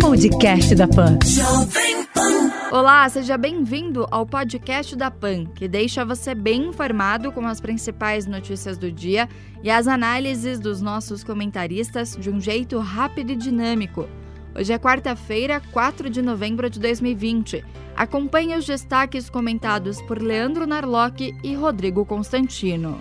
Podcast da Pan. Olá, seja bem-vindo ao podcast da PAN, que deixa você bem informado com as principais notícias do dia e as análises dos nossos comentaristas de um jeito rápido e dinâmico. Hoje é quarta-feira, 4 de novembro de 2020. Acompanhe os destaques comentados por Leandro Narlock e Rodrigo Constantino.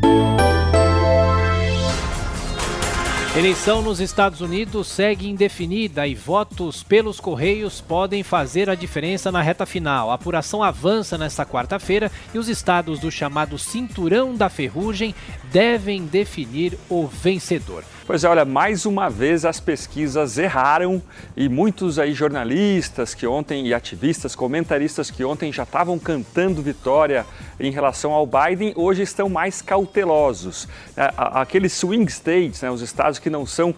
Eleição nos Estados Unidos segue indefinida e votos pelos Correios podem fazer a diferença na reta final. A apuração avança nesta quarta-feira e os estados do chamado Cinturão da Ferrugem devem definir o vencedor. Pois é, olha, mais uma vez as pesquisas erraram e muitos aí jornalistas que ontem e ativistas, comentaristas que ontem já estavam cantando vitória em relação ao Biden, hoje estão mais cautelosos. É, aqueles swing states, né, os estados que não são uh,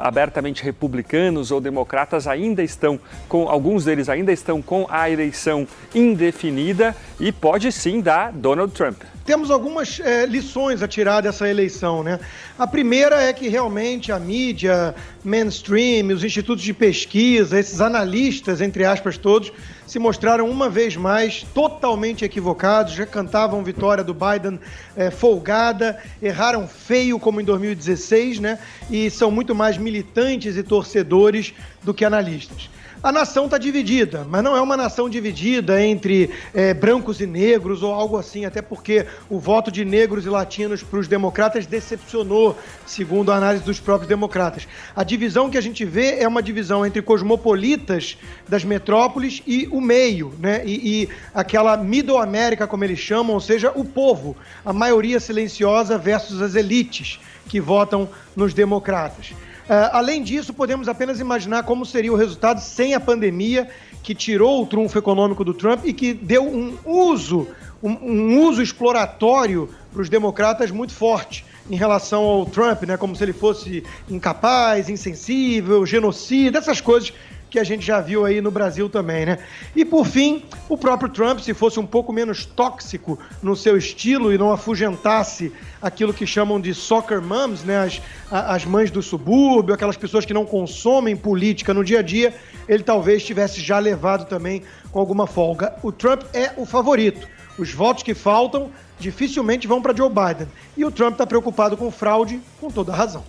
abertamente republicanos ou democratas, ainda estão com, alguns deles ainda estão com a eleição indefinida e pode sim dar Donald Trump temos algumas é, lições a tirar dessa eleição. Né? A primeira é que realmente a mídia mainstream, os institutos de pesquisa, esses analistas, entre aspas, todos, se mostraram uma vez mais totalmente equivocados, já cantavam vitória do Biden é, folgada, erraram feio como em 2016, né? E são muito mais militantes e torcedores do que analistas. A nação está dividida, mas não é uma nação dividida entre é, brancos e negros ou algo assim, até porque o voto de negros e latinos para os democratas decepcionou, segundo a análise dos próprios democratas. A divisão que a gente vê é uma divisão entre cosmopolitas das metrópoles e o meio, né? E, e aquela Middle América, como eles chamam, ou seja, o povo, a maioria silenciosa versus as elites que votam nos democratas. Uh, além disso, podemos apenas imaginar como seria o resultado sem a pandemia, que tirou o trunfo econômico do Trump e que deu um uso, um, um uso exploratório para os democratas muito forte em relação ao Trump, né? Como se ele fosse incapaz, insensível, genocida, essas coisas que a gente já viu aí no Brasil também, né? E por fim, o próprio Trump, se fosse um pouco menos tóxico no seu estilo e não afugentasse aquilo que chamam de soccer moms, né? As, as mães do subúrbio, aquelas pessoas que não consomem política no dia a dia, ele talvez tivesse já levado também com alguma folga. O Trump é o favorito. Os votos que faltam dificilmente vão para Joe Biden. E o Trump está preocupado com fraude, com toda razão.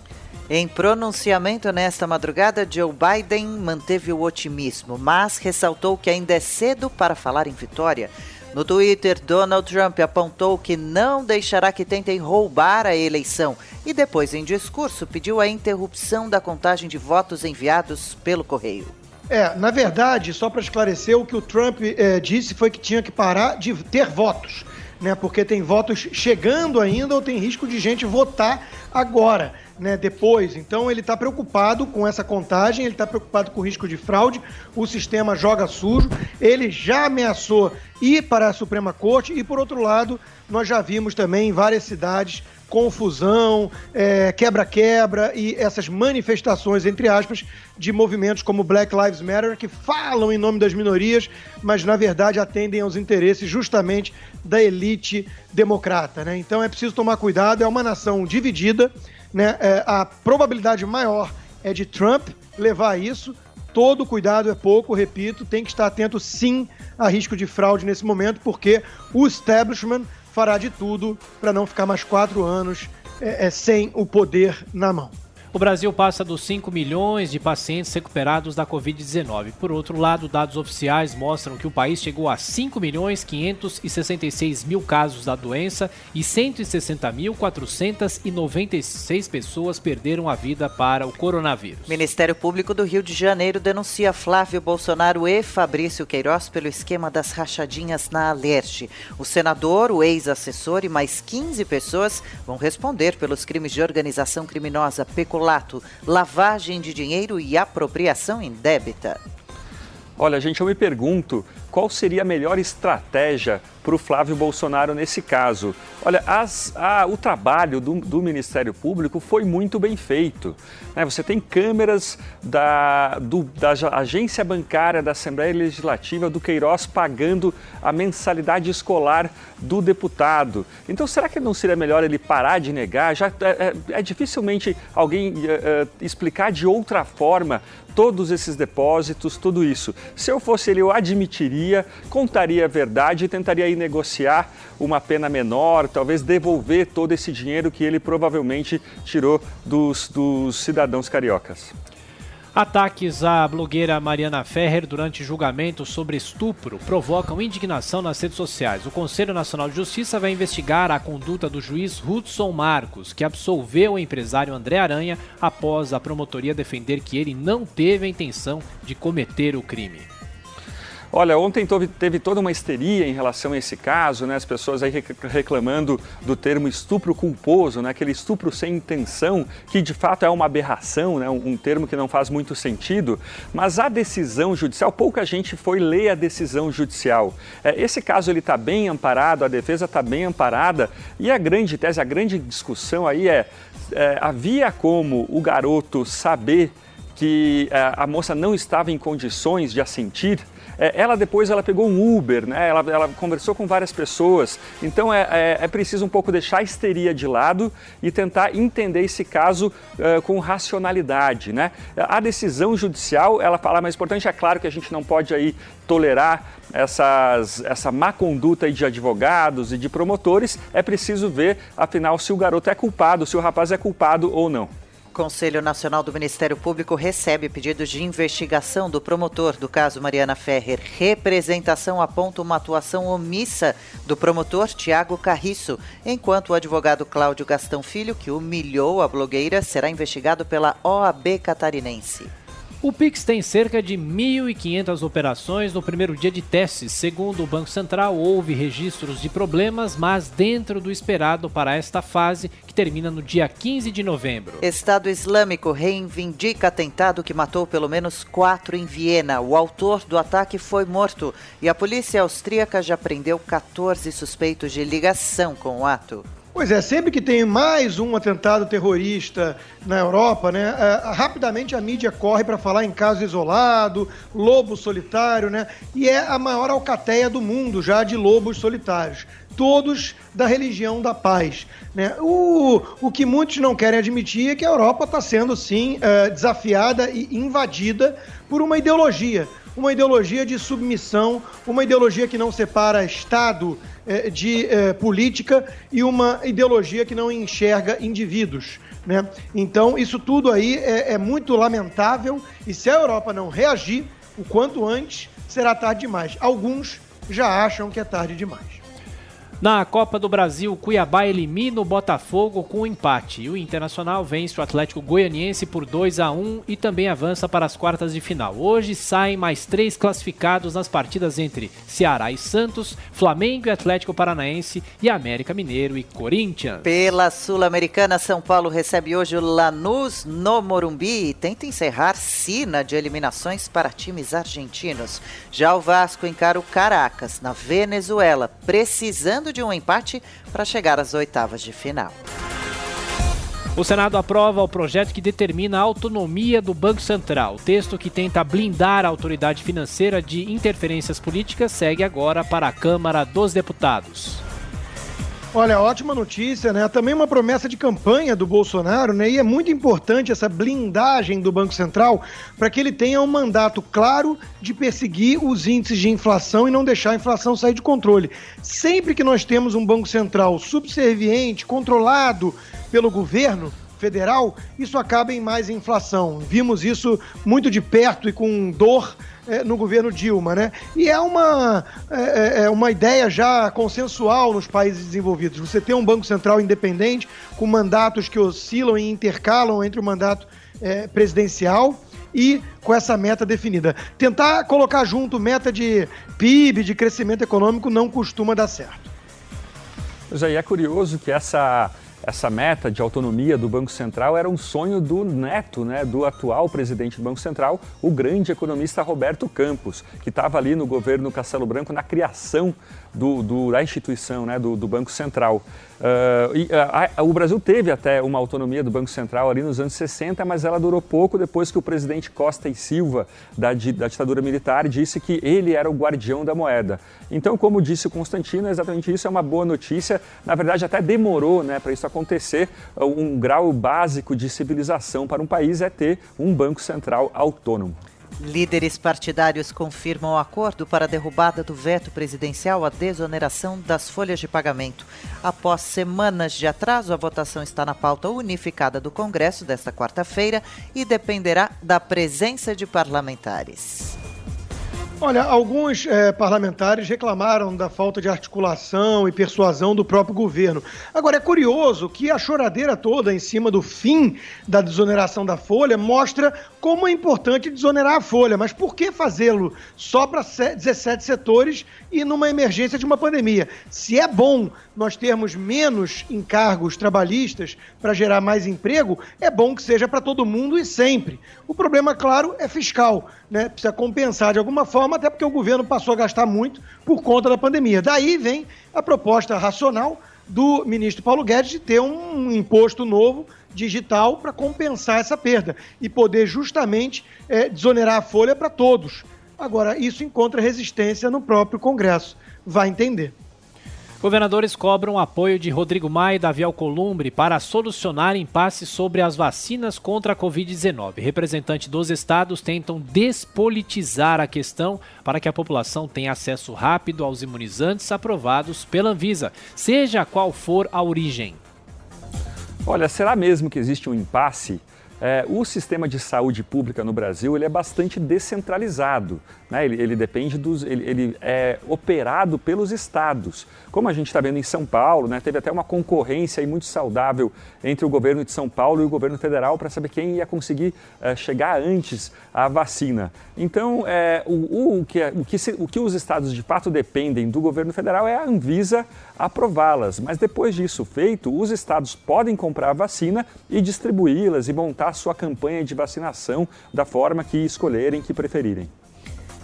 Em pronunciamento nesta madrugada, Joe Biden manteve o otimismo, mas ressaltou que ainda é cedo para falar em vitória. No Twitter, Donald Trump apontou que não deixará que tentem roubar a eleição e depois, em discurso, pediu a interrupção da contagem de votos enviados pelo correio. É, na verdade, só para esclarecer, o que o Trump é, disse foi que tinha que parar de ter votos, né? Porque tem votos chegando ainda ou tem risco de gente votar agora né, depois. Então ele está preocupado com essa contagem, ele está preocupado com o risco de fraude, o sistema joga sujo, ele já ameaçou ir para a Suprema Corte e, por outro lado, nós já vimos também em várias cidades confusão, é, quebra-quebra e essas manifestações, entre aspas, de movimentos como Black Lives Matter, que falam em nome das minorias, mas na verdade atendem aos interesses justamente da elite democrata. Né? Então é preciso tomar cuidado, é uma nação dividida né, é, a probabilidade maior é de Trump levar isso. Todo cuidado é pouco, repito, tem que estar atento sim a risco de fraude nesse momento, porque o establishment fará de tudo para não ficar mais quatro anos é, é, sem o poder na mão. O Brasil passa dos 5 milhões de pacientes recuperados da Covid-19. Por outro lado, dados oficiais mostram que o país chegou a 5 milhões 566 mil casos da doença e 160.496 pessoas perderam a vida para o coronavírus. Ministério Público do Rio de Janeiro denuncia Flávio Bolsonaro e Fabrício Queiroz pelo esquema das rachadinhas na Alerj. O senador, o ex-assessor e mais 15 pessoas vão responder pelos crimes de organização criminosa peculativa peculato, lavagem de dinheiro e apropriação indébita. Olha, gente, eu me pergunto qual seria a melhor estratégia para o Flávio Bolsonaro nesse caso. Olha, as, a, o trabalho do, do, Ministério Público foi muito bem feito. Né? Você tem câmeras da, do, da agência bancária da Assembleia Legislativa do Queiroz pagando a mensalidade escolar do deputado. Então, será que não seria melhor ele parar de negar? Já é, é, é dificilmente alguém é, é explicar de outra forma todos esses depósitos, tudo isso. Se eu fosse ele, eu admitiria, contaria a verdade e tentaria aí negociar uma pena menor, talvez devolver todo esse dinheiro que ele provavelmente tirou dos, dos cidadãos cariocas. Ataques à blogueira Mariana Ferrer durante julgamento sobre estupro provocam indignação nas redes sociais. O Conselho Nacional de Justiça vai investigar a conduta do juiz Hudson Marcos, que absolveu o empresário André Aranha após a promotoria defender que ele não teve a intenção de cometer o crime. Olha, ontem teve toda uma histeria em relação a esse caso, né? As pessoas aí reclamando do termo estupro culposo, né? Aquele estupro sem intenção, que de fato é uma aberração, né? Um termo que não faz muito sentido. Mas a decisão judicial, pouca gente foi ler a decisão judicial. É, esse caso ele está bem amparado, a defesa está bem amparada e a grande tese, a grande discussão aí é, é havia como o garoto saber que é, a moça não estava em condições de assentir é, ela depois ela pegou um Uber, né? ela, ela conversou com várias pessoas. Então é, é, é, preciso um pouco deixar a histeria de lado e tentar entender esse caso é, com racionalidade. Né? A decisão judicial, ela fala, mais importante é claro que a gente não pode aí tolerar essas, essa má conduta de advogados e de promotores, é preciso ver, afinal, se o garoto é culpado, se o rapaz é culpado ou não. Conselho Nacional do Ministério Público recebe pedidos de investigação do promotor do caso Mariana Ferrer. Representação aponta uma atuação omissa do promotor Tiago Carriço, enquanto o advogado Cláudio Gastão Filho, que humilhou a blogueira, será investigado pela OAB catarinense. O Pix tem cerca de 1.500 operações no primeiro dia de testes. Segundo o Banco Central, houve registros de problemas, mas dentro do esperado para esta fase, que termina no dia 15 de novembro. Estado Islâmico reivindica atentado que matou pelo menos quatro em Viena. O autor do ataque foi morto e a polícia austríaca já prendeu 14 suspeitos de ligação com o ato. Pois é, sempre que tem mais um atentado terrorista na Europa, né, é, rapidamente a mídia corre para falar em caso isolado, lobo solitário, né, e é a maior alcateia do mundo já de lobos solitários, todos da religião da paz. Né? O, o que muitos não querem admitir é que a Europa está sendo, sim, é, desafiada e invadida por uma ideologia, uma ideologia de submissão, uma ideologia que não separa Estado é, de é, política e uma ideologia que não enxerga indivíduos. Né? Então, isso tudo aí é, é muito lamentável e se a Europa não reagir o quanto antes, será tarde demais. Alguns já acham que é tarde demais. Na Copa do Brasil, Cuiabá elimina o Botafogo com um empate. E o Internacional vence o Atlético Goianiense por 2 a 1 e também avança para as quartas de final. Hoje saem mais três classificados nas partidas entre Ceará e Santos, Flamengo e Atlético Paranaense e América Mineiro e Corinthians. Pela Sul-Americana, São Paulo recebe hoje o Lanús no Morumbi e tenta encerrar sina de eliminações para times argentinos. Já o Vasco encara o Caracas, na Venezuela, precisando de um empate para chegar às oitavas de final. O Senado aprova o projeto que determina a autonomia do Banco Central. O texto que tenta blindar a autoridade financeira de interferências políticas segue agora para a Câmara dos Deputados. Olha, ótima notícia, né? Também uma promessa de campanha do Bolsonaro, né? E é muito importante essa blindagem do Banco Central para que ele tenha um mandato claro de perseguir os índices de inflação e não deixar a inflação sair de controle. Sempre que nós temos um Banco Central subserviente, controlado pelo governo, federal, isso acaba em mais inflação. Vimos isso muito de perto e com dor é, no governo Dilma, né? E é uma, é, é, uma ideia já consensual nos países desenvolvidos. Você tem um Banco Central independente, com mandatos que oscilam e intercalam entre o mandato é, presidencial e com essa meta definida. Tentar colocar junto meta de PIB, de crescimento econômico, não costuma dar certo. Pois é curioso que essa essa meta de autonomia do Banco Central era um sonho do neto, né, do atual presidente do Banco Central, o grande economista Roberto Campos, que estava ali no governo Castelo Branco na criação do, do, da instituição, né, do, do Banco Central. Uh, e, a, a, o Brasil teve até uma autonomia do Banco Central ali nos anos 60, mas ela durou pouco depois que o presidente Costa e Silva, da, da ditadura militar, disse que ele era o guardião da moeda. Então, como disse o Constantino, exatamente isso é uma boa notícia. Na verdade, até demorou né, para isso acontecer. Um grau básico de civilização para um país é ter um Banco Central autônomo. Líderes partidários confirmam o acordo para a derrubada do veto presidencial à desoneração das folhas de pagamento. Após semanas de atraso, a votação está na pauta unificada do Congresso desta quarta-feira e dependerá da presença de parlamentares. Olha, alguns é, parlamentares reclamaram da falta de articulação e persuasão do próprio governo. Agora, é curioso que a choradeira toda em cima do fim da desoneração da Folha mostra como é importante desonerar a Folha. Mas por que fazê-lo só para 17 setores e numa emergência de uma pandemia? Se é bom nós termos menos encargos trabalhistas para gerar mais emprego, é bom que seja para todo mundo e sempre. O problema, claro, é fiscal. Né? Precisa compensar de alguma forma, até porque o governo passou a gastar muito por conta da pandemia. Daí vem a proposta racional do ministro Paulo Guedes de ter um imposto novo digital para compensar essa perda e poder justamente é, desonerar a folha para todos. Agora, isso encontra resistência no próprio Congresso. Vai entender. Governadores cobram apoio de Rodrigo Maia e Davi Alcolumbre para solucionar impasse sobre as vacinas contra a Covid-19. Representantes dos estados tentam despolitizar a questão para que a população tenha acesso rápido aos imunizantes aprovados pela Anvisa, seja qual for a origem. Olha, será mesmo que existe um impasse? É, o sistema de saúde pública no Brasil ele é bastante descentralizado. Né? Ele, ele, depende dos. Ele, ele, é operado pelos estados. Como a gente está vendo em São Paulo, né? teve até uma concorrência muito saudável entre o governo de São Paulo e o governo federal para saber quem ia conseguir é, chegar antes à vacina. Então, é, o, o, que, é, o, que se, o que os estados de fato dependem do governo federal é a Anvisa aprová-las. Mas depois disso feito, os estados podem comprar a vacina e distribuí-las e montar sua campanha de vacinação da forma que escolherem, que preferirem.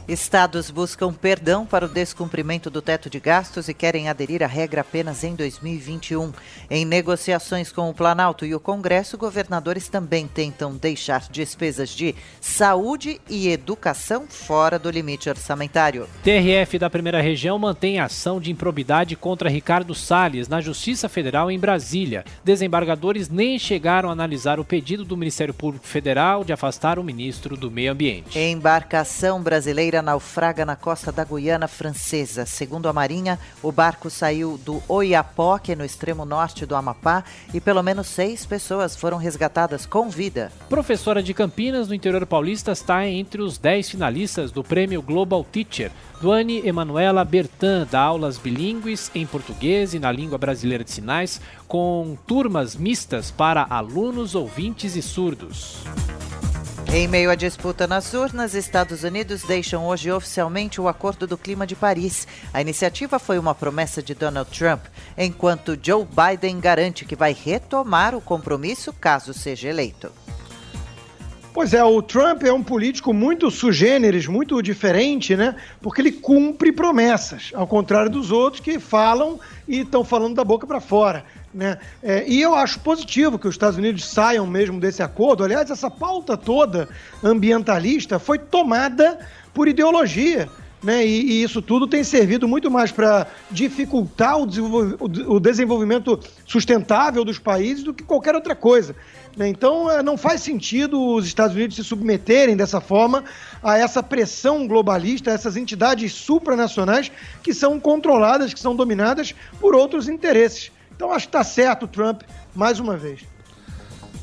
Estados buscam perdão para o descumprimento do teto de gastos e querem aderir à regra apenas em 2021. Em negociações com o Planalto e o Congresso, governadores também tentam deixar despesas de saúde e educação fora do limite orçamentário. TRF da primeira região mantém ação de improbidade contra Ricardo Salles na Justiça Federal em Brasília. Desembargadores nem chegaram a analisar o pedido do Ministério Público Federal de afastar o ministro do Meio Ambiente. Embarcação brasileira naufraga na costa da Guiana Francesa. Segundo a Marinha, o barco saiu do Oiapoque, no extremo norte do Amapá, e pelo menos seis pessoas foram resgatadas com vida. Professora de Campinas, no interior paulista, está entre os dez finalistas do prêmio Global Teacher. Duane Emanuela Bertan dá aulas bilíngues em português e na língua brasileira de sinais, com turmas mistas para alunos, ouvintes e surdos. Em meio à disputa nas urnas, Estados Unidos deixam hoje oficialmente o Acordo do Clima de Paris. A iniciativa foi uma promessa de Donald Trump, enquanto Joe Biden garante que vai retomar o compromisso caso seja eleito. Pois é, o Trump é um político muito sugêneres, muito diferente, né? Porque ele cumpre promessas, ao contrário dos outros que falam e estão falando da boca para fora. Né? É, e eu acho positivo que os Estados Unidos saiam mesmo desse acordo. Aliás, essa pauta toda ambientalista foi tomada por ideologia. Né? E, e isso tudo tem servido muito mais para dificultar o, o, desenvolvimento sustentável dos países do que qualquer outra coisa. Né? Então, é, não faz sentido os Estados Unidos se submeterem dessa forma a essa pressão globalista, a essas entidades supranacionais que são controladas, que são dominadas por outros interesses. Então acho que está certo o Trump mais uma vez.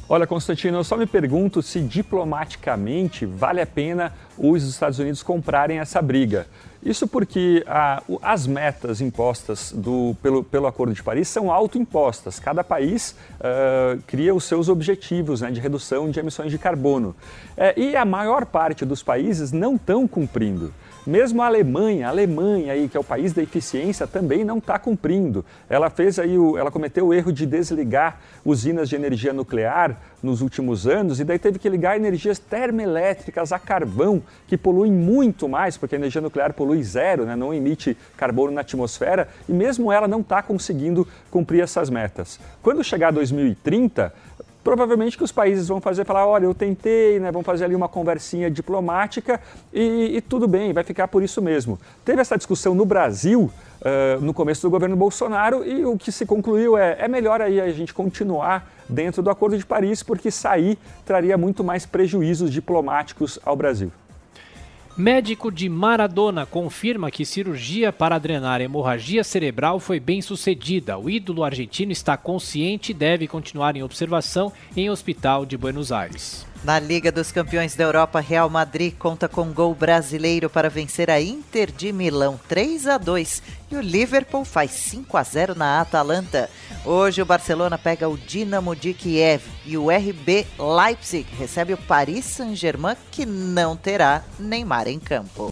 Olha, Constantino, eu só me pergunto se diplomaticamente vale a pena os Estados Unidos comprarem essa briga. Isso porque a, as metas impostas do, pelo, pelo Acordo de Paris são autoimpostas. Cada país uh, cria os seus objetivos né, de redução de emissões de carbono. É, e a maior parte dos países não estão cumprindo. Mesmo a Alemanha, a Alemanha aí, que é o país da eficiência, também não está cumprindo. Ela fez aí, o, ela cometeu o erro de desligar usinas de energia nuclear nos últimos anos e daí teve que ligar energias termoelétricas a carvão, que poluem muito mais, porque a energia nuclear polui zero, né, não emite carbono na atmosfera, e mesmo ela não está conseguindo cumprir essas metas. Quando chegar 2030, provavelmente que os países vão fazer, falar, olha, eu tentei, né, vão fazer ali uma conversinha diplomática e, e tudo bem, vai ficar por isso mesmo. Teve essa discussão no Brasil uh, no começo do governo Bolsonaro e o que se concluiu é, é melhor aí a gente continuar dentro do Acordo de Paris, porque sair traria muito mais prejuízos diplomáticos ao Brasil. Médico de Maradona confirma que cirurgia para drenar hemorragia cerebral foi bem sucedida. O ídolo argentino está consciente e deve continuar em observação em hospital de Buenos Aires. Na Liga dos Campeões da Europa, Real Madrid conta com gol brasileiro para vencer a Inter de Milão 3 a 2 e o Liverpool faz 5 a 0 na Atalanta. Hoje o Barcelona pega o Dinamo de Kiev e o RB Leipzig recebe o Paris Saint-Germain que não terá Neymar em campo.